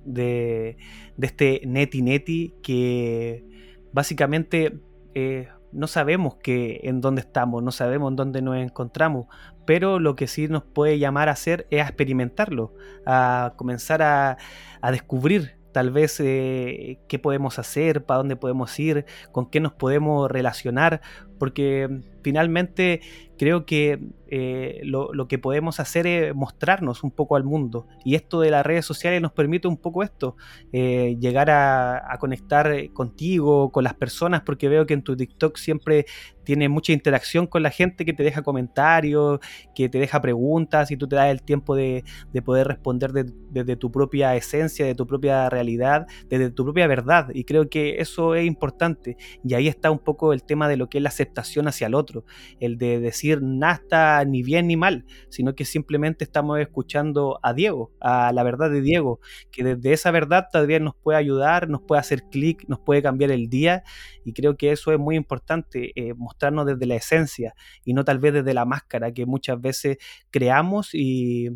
de, este Neti Neti, que básicamente... Eh, no sabemos que, en dónde estamos, no sabemos en dónde nos encontramos, pero lo que sí nos puede llamar a hacer es a experimentarlo, a comenzar a, a descubrir tal vez eh, qué podemos hacer, para dónde podemos ir, con qué nos podemos relacionar, porque finalmente creo que eh, lo, que podemos hacer es mostrarnos un poco al mundo. Y esto de las redes sociales nos permite un poco esto, eh, llegar a, conectar contigo, con las personas, porque veo que en tu TikTok siempre tiene mucha interacción con la gente que te deja comentarios, que te deja preguntas y tú te das el tiempo de, poder responder desde tu propia esencia, de tu propia realidad, desde tu propia verdad. Y creo que eso es importante. Y ahí está un poco el tema de lo que es la aceptación hacia el otro, el de decir nada ni bien ni mal, sino que simplemente estamos escuchando a Diego, a la verdad de Diego, que desde esa verdad todavía nos puede ayudar, nos puede hacer clic, nos puede cambiar el día y creo que eso es muy importante, eh, mostrarnos desde la esencia y no tal vez desde la máscara que muchas veces creamos y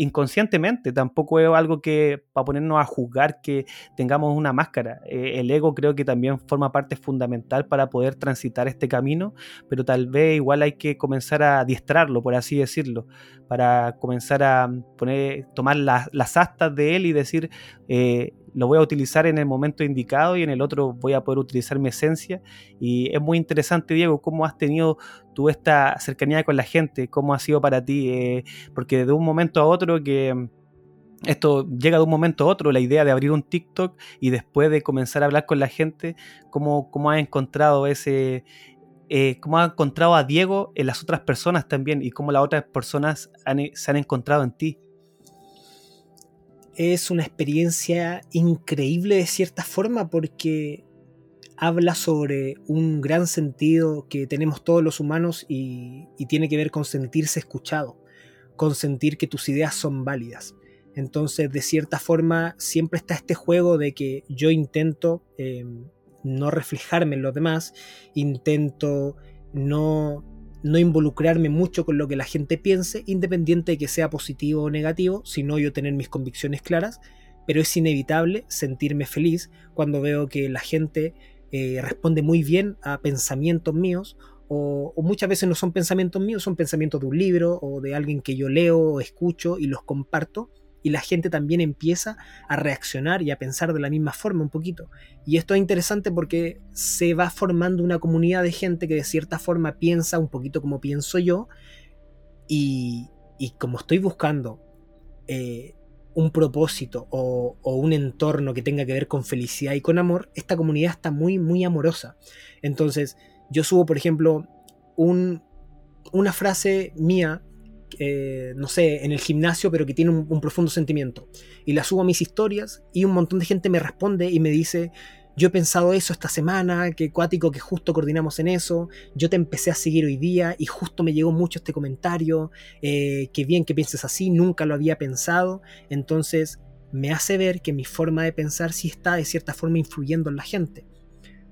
inconscientemente, tampoco es algo que para ponernos a juzgar que tengamos una máscara. Eh, el ego creo que también forma parte fundamental para poder transitar este camino, pero tal vez igual hay que comenzar a adiestrarlo, por así decirlo, para comenzar a poner, tomar las astas de él y decir, eh, lo voy a utilizar en el momento indicado y en el otro voy a poder utilizar mi esencia. Y es muy interesante, Diego, cómo has tenido tú esta cercanía con la gente, cómo ha sido para ti, eh, porque de un momento a otro que mm, esto llega de un momento a otro, la idea de abrir un TikTok y después de comenzar a hablar con la gente, cómo, cómo has encontrado ese... Eh, cómo has encontrado a Diego en las otras personas también y cómo las otras personas se han encontrado en ti es una experiencia increíble de cierta forma porque habla sobre un gran sentido que tenemos todos los humanos y, tiene que ver con sentirse escuchado, con sentir que tus ideas son válidas. Entonces, de cierta forma, siempre está este juego de que yo intento eh, no reflejarme en los demás, intento no no involucrarme mucho con lo que la gente piense, independiente de que sea positivo o negativo, sino yo tener mis convicciones claras, pero es inevitable sentirme feliz cuando veo que la gente eh, responde muy bien a pensamientos míos, o, o, muchas veces no son pensamientos míos, son pensamientos de un libro o de alguien que yo leo o escucho y los comparto, y la gente también empieza a reaccionar y a pensar de la misma forma un poquito. Y esto es interesante porque se va formando una comunidad de gente que de cierta forma piensa un poquito como pienso yo y, como estoy buscando eh, un propósito o, un entorno que tenga que ver con felicidad y con amor, esta comunidad está muy, muy amorosa. Entonces, yo subo, por ejemplo, un, una frase mía eh, no sé, en el gimnasio, pero que tiene un, profundo sentimiento. Y la subo a mis historias y un montón de gente me responde y me dice, yo he pensado eso esta semana, que cuático que justo coordinamos en eso, yo te empecé a seguir hoy día y justo me llegó mucho este comentario, eh, que bien que pienses así, nunca lo había pensado, entonces me hace ver que mi forma de pensar sí está de cierta forma influyendo en la gente,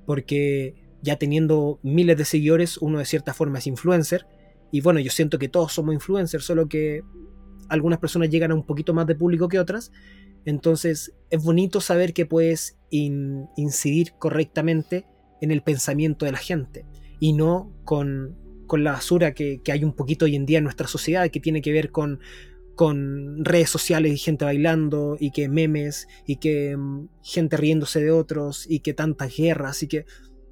porque ya teniendo miles de seguidores, uno de cierta forma es influencer, y bueno, yo siento que todos somos influencers, solo que algunas personas llegan a un poquito más de público que otras. Entonces es bonito saber que puedes incidir correctamente en el pensamiento de la gente y no con, la basura que, hay un poquito hoy en día en nuestra sociedad que tiene que ver con, con redes sociales y gente bailando y que memes y que mm, gente riéndose de otros y que tantas guerras y que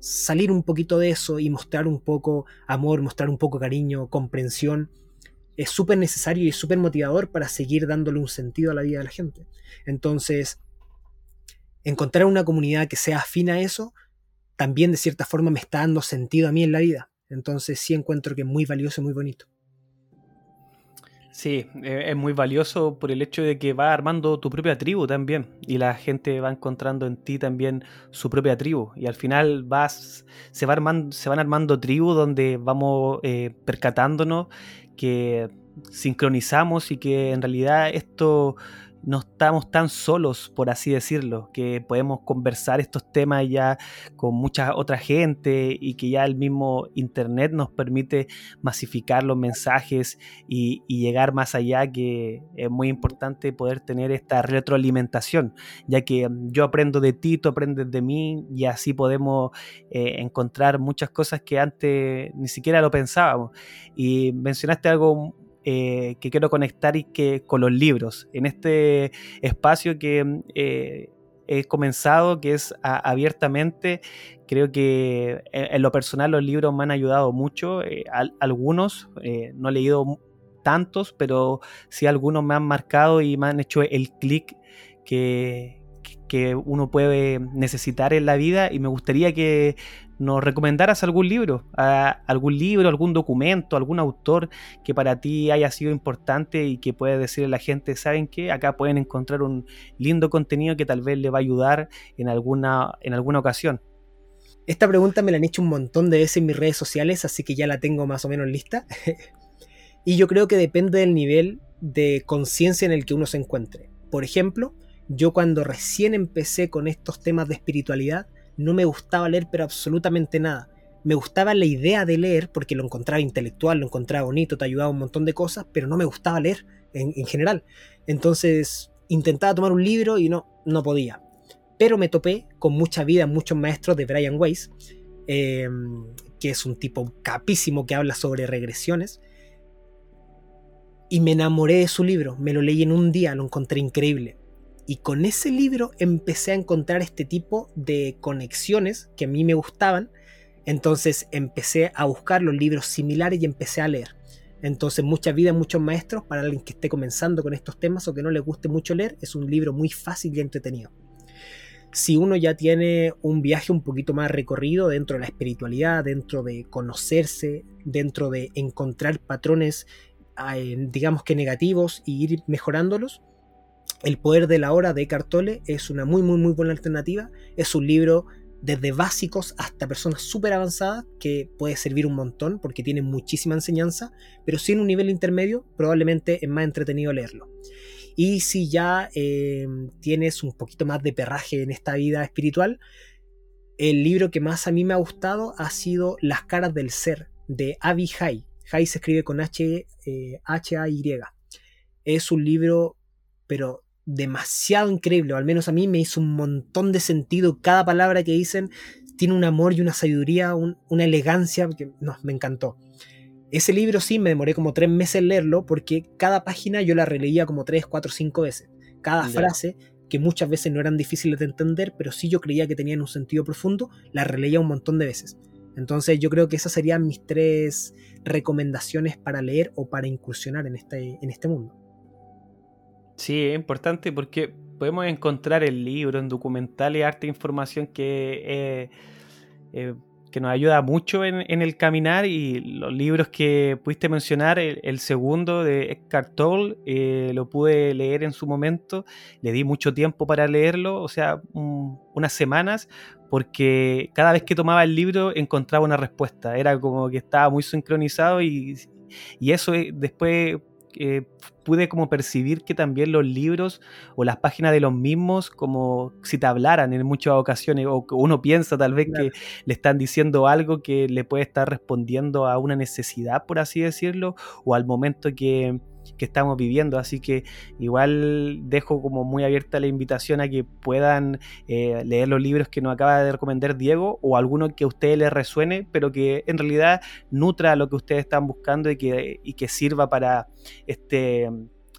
salir un poquito de eso y mostrar un poco amor, mostrar un poco cariño, comprensión, es súper necesario y súper motivador para seguir dándole un sentido a la vida de la gente. Entonces, encontrar una comunidad que sea afín a eso, también de cierta forma me está dando sentido a mí en la vida. Entonces sí encuentro que es muy valioso y muy bonito. Sí, eh, es muy valioso por el hecho de que va armando tu propia tribu también y la gente va encontrando en ti también su propia tribu y al final vas, se, va armando, se van armando tribus donde vamos eh, percatándonos que sincronizamos y que en realidad esto no estamos tan solos, por así decirlo, que podemos conversar estos temas ya con mucha otra gente y que ya el mismo Internet nos permite masificar los mensajes y, llegar más allá, que es muy importante poder tener esta retroalimentación, ya que yo aprendo de ti, tú aprendes de mí y así podemos eh, encontrar muchas cosas que antes ni siquiera lo pensábamos. Y mencionaste algo eh, que quiero conectar y que, con los libros. En este espacio que eh, he comenzado, que es abiertamente, creo que eh, en, lo personal los libros me han ayudado mucho. algunos, no he leído tantos, pero sí algunos me han marcado y me han hecho el clic que, que uno puede necesitar en la vida y me gustaría que nos recomendaras algún libro, algún libro, algún documento, algún autor que para ti haya sido importante y que pueda decirle a la gente, ¿saben qué? Acá pueden encontrar un lindo contenido que tal vez le va a ayudar en alguna, en alguna ocasión. Esta pregunta me la han hecho un montón de veces en mis redes sociales, así que ya la tengo más o menos lista. y yo creo que depende del nivel de conciencia en el que uno se encuentre. Por ejemplo, yo cuando recién empecé con estos temas de espiritualidad, no me gustaba leer pero absolutamente nada. Me gustaba la idea de leer porque lo encontraba intelectual, lo encontraba bonito, te ayudaba un montón de cosas, pero no me gustaba leer en, general. Entonces intentaba tomar un libro y no, no podía. Pero me topé con mucha vida, muchos maestros de Brian Weiss, em, que es un tipo capísimo que habla sobre regresiones. Y me enamoré de su libro, me lo leí en un día, lo encontré increíble. Y con ese libro empecé a encontrar este tipo de conexiones que a mí me gustaban. Entonces empecé a buscar los libros similares y empecé a leer. Entonces, Mucha vida, muchos maestros, para alguien que esté comenzando con estos temas o que no le guste mucho leer, es un libro muy fácil y entretenido. Si uno ya tiene un viaje un poquito más recorrido dentro de la espiritualidad, dentro de conocerse, dentro de encontrar patrones, eh, digamos que negativos y ir mejorándolos, el poder de la hora de Cartole es una muy, muy, muy buena alternativa. Es un libro desde básicos hasta personas súper avanzadas que puede servir un montón porque tiene muchísima enseñanza, pero si en un nivel intermedio probablemente es más entretenido leerlo. Y si ya eh, tienes un poquito más de perraje en esta vida espiritual, el libro que más a mí me ha gustado ha sido Las caras del ser de Avi Hay. Hay se escribe con H, eh, H-A-Y. Es un libro, pero demasiado increíble, o al menos a mí me hizo un montón de sentido. Cada palabra que dicen tiene un amor y una sabiduría, una elegancia que no, me encantó. Ese libro sí me demoré como tres meses en leerlo porque cada página yo la releía como tres, cuatro, cinco veces. Cada frase, que muchas veces no eran difíciles de entender, pero sí yo creía que tenían un sentido profundo, la releía un montón de veces. Entonces yo creo que esas serían mis tres recomendaciones para leer o para incursionar en este, en este mundo. Sí, es importante porque podemos encontrar en libros, en documentales, arte información que eh, eh, que nos ayuda mucho en, el caminar y los libros que pudiste mencionar, el, segundo de Eckhart Tolle, eh, lo pude leer en su momento, le di mucho tiempo para leerlo, o sea, unas semanas, porque cada vez que tomaba el libro encontraba una respuesta, era como que estaba muy sincronizado y, y eso después eh, pude como percibir que también los libros o las páginas de los mismos como si te hablaran en muchas ocasiones o uno piensa tal vez que le están diciendo algo que le puede estar respondiendo a una necesidad, por así decirlo, o al momento que, que estamos viviendo. Así que igual dejo como muy abierta la invitación a que puedan eh, leer los libros que nos acaba de recomendar Diego o alguno que a ustedes les resuene, pero que en realidad nutra lo que ustedes están buscando y que, y que sirva para este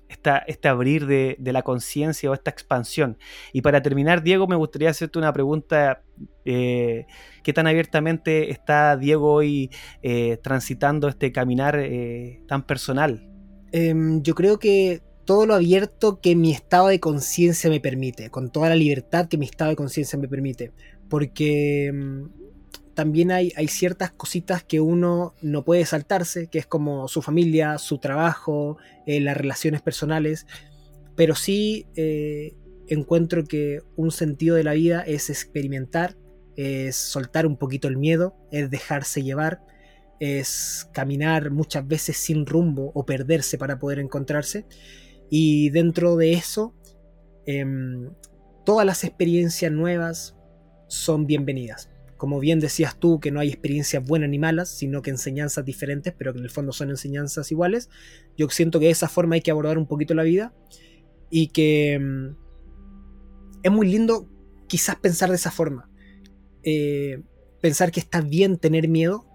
este abrir de, la conciencia o esta expansión. Y para terminar, Diego, me gustaría hacerte una pregunta. Eh, ¿Qué tan abiertamente está Diego hoy eh, transitando este caminar tan personal? Em, yo creo que todo lo abierto que mi estado de conciencia me permite, con toda la libertad que mi estado de conciencia me permite, porque em, también hay, ciertas cositas que uno no puede saltarse, que es como su familia, su trabajo, eh, las relaciones personales, pero sí eh, encuentro que un sentido de la vida es experimentar, es soltar un poquito el miedo, es dejarse llevar, es caminar muchas veces sin rumbo o perderse para poder encontrarse. Y dentro de eso, em, todas las experiencias nuevas son bienvenidas. Como bien decías tú, que no hay experiencias buenas ni malas, sino que enseñanzas diferentes, pero que en el fondo son enseñanzas iguales. Yo siento que de esa forma hay que abordar un poquito la vida y que em, es muy lindo quizás pensar de esa forma. Eh, pensar que está bien tener miedo,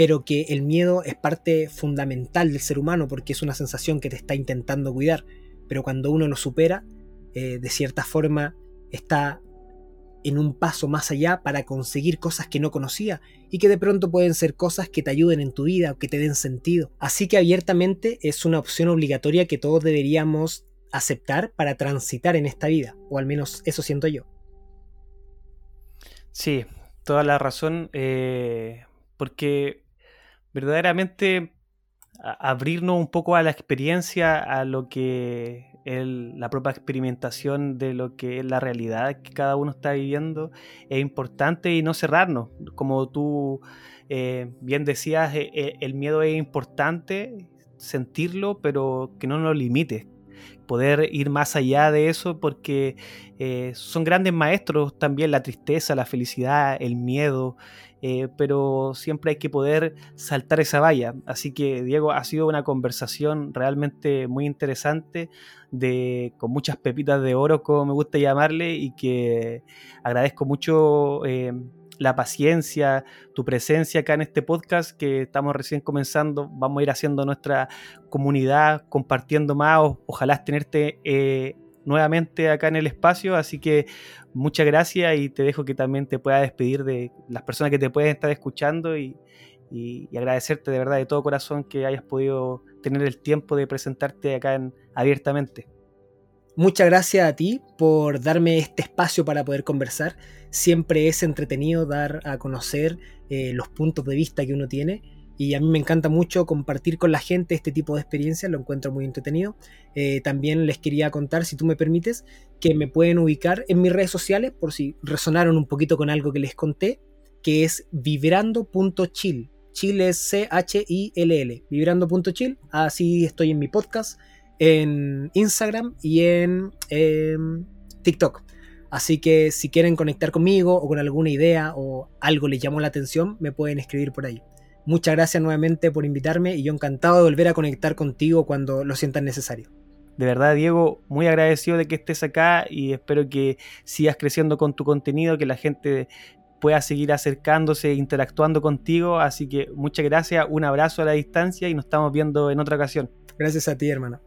pero que el miedo es parte fundamental del ser humano porque es una sensación que te está intentando cuidar, pero cuando uno lo supera, eh, de cierta forma está en un paso más allá para conseguir cosas que no conocía y que de pronto pueden ser cosas que te ayuden en tu vida o que te den sentido. Así que abiertamente es una opción obligatoria que todos deberíamos aceptar para transitar en esta vida, o al menos eso siento yo. Sí, toda la razón, eh, porque verdaderamente abrirnos un poco a la experiencia, a lo que es la propia experimentación de lo que es la realidad que cada uno está viviendo es importante y no cerrarnos. Como tú eh, bien decías, eh, eh, el miedo es importante sentirlo, pero que no nos limite. Poder ir más allá de eso porque son grandes maestros también la tristeza, la felicidad, el miedo, eh, pero siempre hay que poder saltar esa valla. Así que, Diego, ha sido una conversación realmente muy interesante, de, con muchas pepitas de oro, como me gusta llamarle, y que agradezco mucho. Eh, la paciencia, tu presencia acá en este podcast que estamos recién comenzando. Vamos a ir haciendo nuestra comunidad, compartiendo más. ojalá tenerte eh, nuevamente acá en el espacio, así que muchas gracias y te dejo que también te pueda despedir de las personas que te pueden estar escuchando y, agradecerte de verdad de todo corazón que hayas podido tener el tiempo de presentarte acá abiertamente. Muchas gracias a ti por darme este espacio para poder conversar. Siempre es entretenido dar a conocer eh, los puntos de vista que uno tiene y a mí me encanta mucho compartir con la gente este tipo de experiencias, lo encuentro muy entretenido. Eh, también les quería contar, si tú me permites, que me pueden ubicar en mis redes sociales por si resonaron un poquito con algo que les conté, que es vibrando.chill. Chill es C-H-I-L-L, vibrando.chill. Así estoy en mi podcast, en Instagram y en em, TikTok. Así que si quieren conectar conmigo o con alguna idea o algo les llamó la atención, me pueden escribir por ahí. Muchas gracias nuevamente por invitarme y yo encantado de volver a conectar contigo cuando lo sientas necesario. De verdad, Diego, muy agradecido de que estés acá y espero que sigas creciendo con tu contenido, que la gente pueda seguir acercándose, interactuando contigo. Así que muchas gracias, un abrazo a la distancia y nos estamos viendo en otra ocasión. Gracias a ti, hermano.